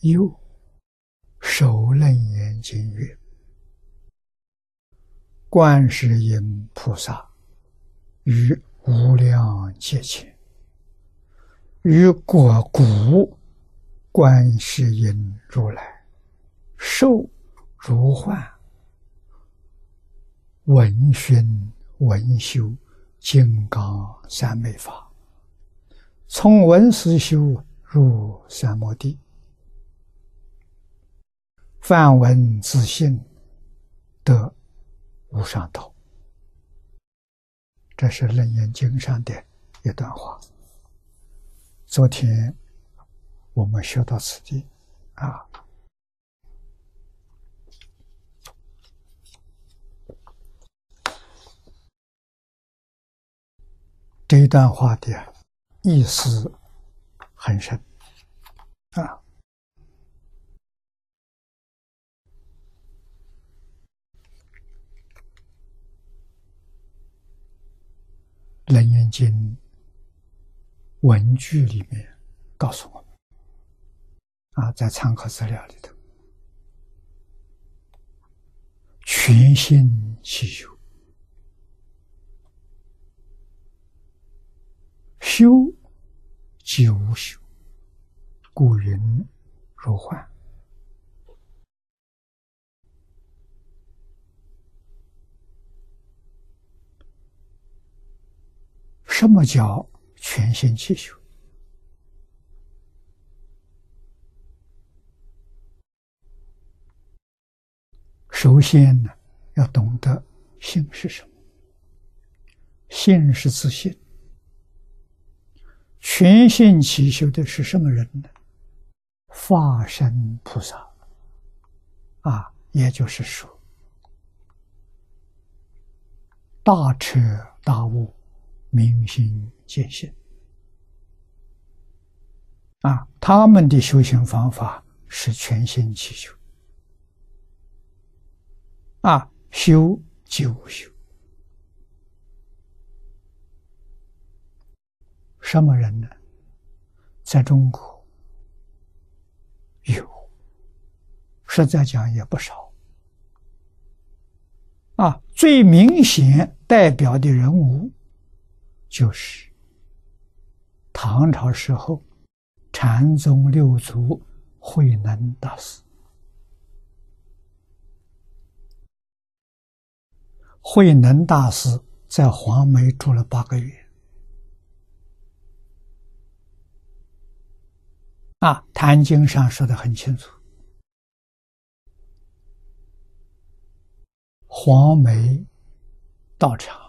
又首楞严经曰：“观世音菩萨于无量劫前，于果古观世音如来受如幻，闻熏闻修金刚三昧法，从闻思修入三摩地。”梵文自信得无上道，这是《楞严经》上的一段话。昨天我们学到此地，啊，这一段话的意思很深，啊。《楞严经》文句里面告诉我们，啊，在参考资料里头，全心祈修，修即无修，故云如幻。什么叫全心祈修？首先呢，要懂得心是什么。心是自信。全心祈修的是什么人呢？化身菩萨。啊，也就是说，大彻大悟。明心见性啊，他们的修行方法是全心祈修啊，修即无修。什么人呢？在中国有，实在讲也不少啊。最明显代表的人物。就是唐朝时候禅宗六祖慧能大师。慧能大师在黄梅住了八个月。啊，《坛经》上说的很清楚，黄梅道场。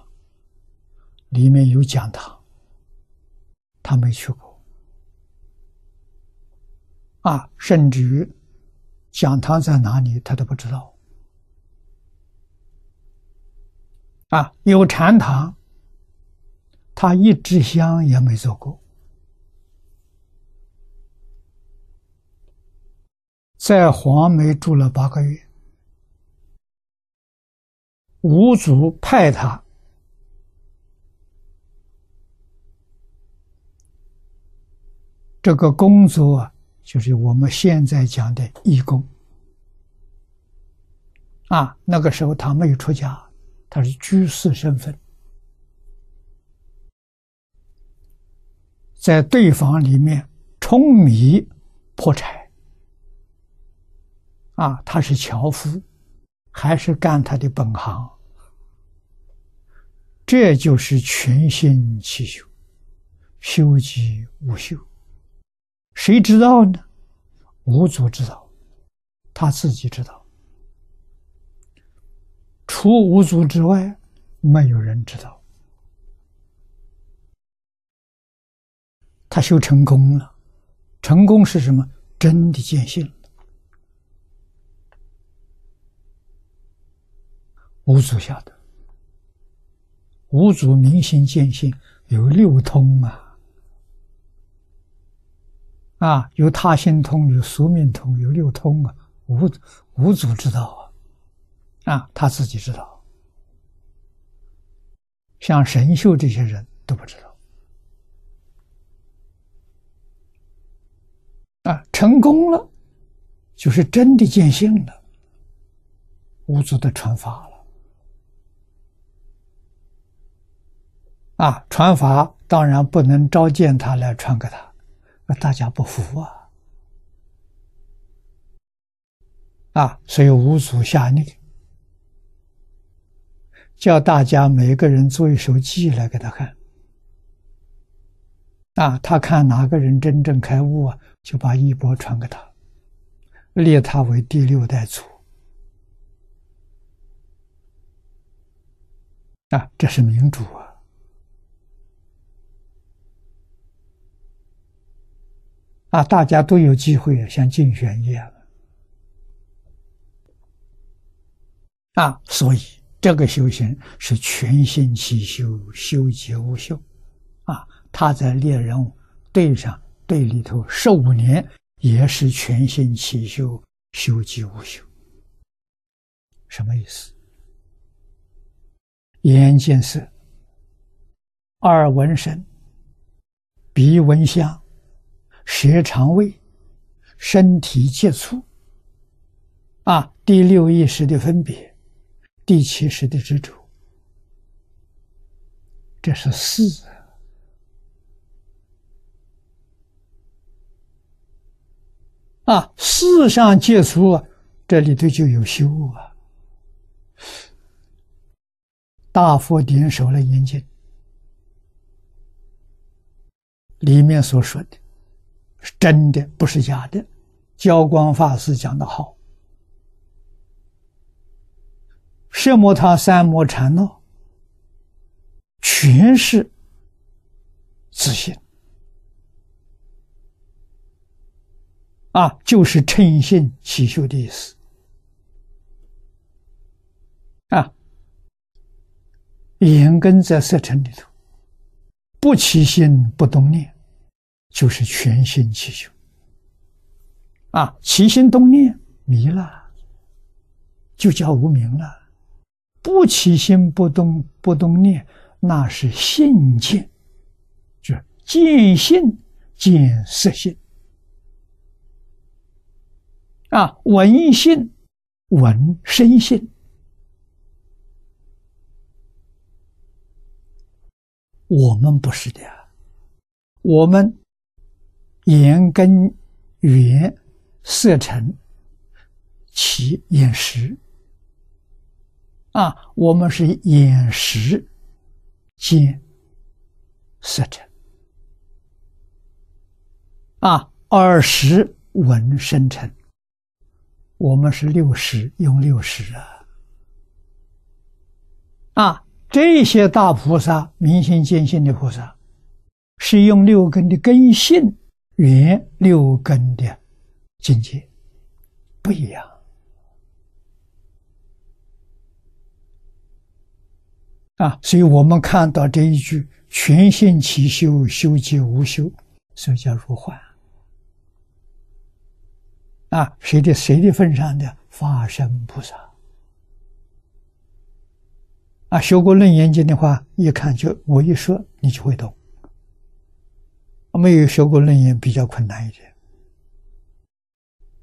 里面有讲堂，他没去过啊，甚至于讲堂在哪里，他都不知道啊。有禅堂，他一支香也没做过，在黄梅住了八个月，五祖派他。这个工作啊，就是我们现在讲的义工啊。那个时候他没有出家，他是居士身份，在对方里面舂米破柴啊。他是樵夫，还是干他的本行？这就是全心祈修，修己无修。谁知道呢？无祖知道，他自己知道。除无祖之外，没有人知道。他修成功了，成功是什么？真的见性。无祖晓得，无祖明心见性有六通啊。啊，有他心通，有宿命通，有六通啊，无无祖知道啊，啊，他自己知道，像神秀这些人都不知道，啊，成功了，就是真的见性了，无祖的传法了。啊，传法当然不能召见他来传给他，那大家不服啊。啊，所以五祖下令，叫大家每个人做一首偈来给他看。啊，他看哪个人真正开悟啊，就把衣钵传给他，列他为第六代祖。啊，这是民主啊！啊，大家都有机会像竞选一样。啊，所以这个修行是全心起修，修即无修。啊，他在猎人队上队里头十五年，也是全心起修，修即无修。什么意思？眼见色，耳闻声，鼻闻香，舌肠胃，身体接触。啊，第六意识的分别。第七识的执着，这是四啊！四上接触，这里头就有修啊。大佛点首了眼睛，里面所说的，是真的，不是假的。教光法师讲的好。色摩他三摩禅闹，全是自信啊，就是称心起修的意思啊。眼根在色尘里头，不起心不动念，就是全心起修啊。起心动念迷了，就叫无名了。不起心不动不动念，那是性见，就是见性见色性啊，闻性闻身性。我们不是的，我们眼根缘色尘起眼识。啊，我们是眼识见色尘，啊，耳识闻声尘，我们是六识用六识啊，啊，这些大菩萨明心见性的菩萨，是用六根的根性圆六根的境界，不一样。啊，所以我们看到这一句“全心其修，修即无修”，所以叫如幻。啊，谁的谁的份上的法身菩萨？啊，学过《楞严经》的话，一看就我一说，你就会懂。没有学过《楞严》，比较困难一点。